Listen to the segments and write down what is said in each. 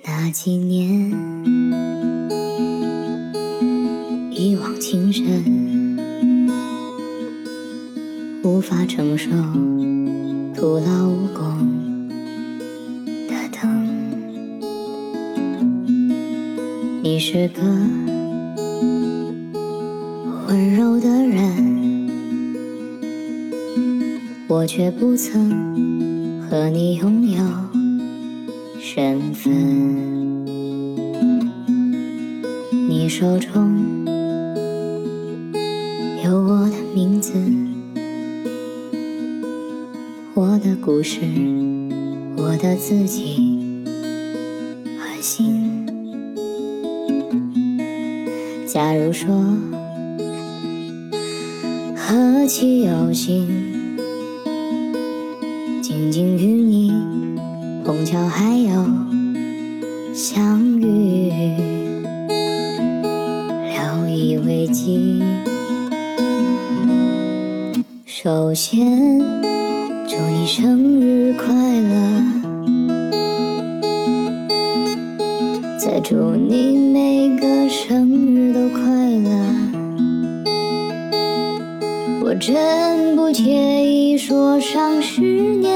那几年，一往情深，无法承受徒劳无功的等。你是个温柔的人，我却不曾和你拥有。身份，你手中有我的名字，我的故事，我的自己和心。假如说何其有幸，静静与你。碰巧还有相遇，聊以慰藉。首先，祝你生日快乐，再祝你每个生日都快乐。我真不介意说上十年。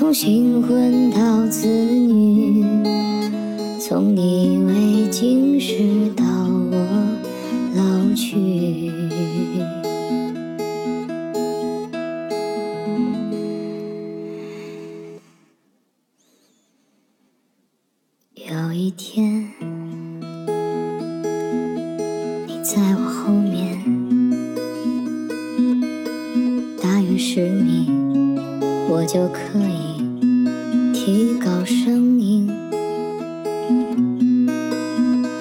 从新婚到子女，从你为经世到我老去。有一天，你在我后面，大约十米，我就可以。提高声音。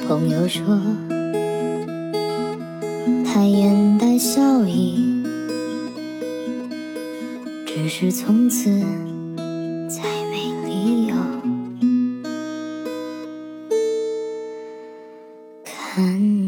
朋友说他眼带笑意只是从此再没理由。看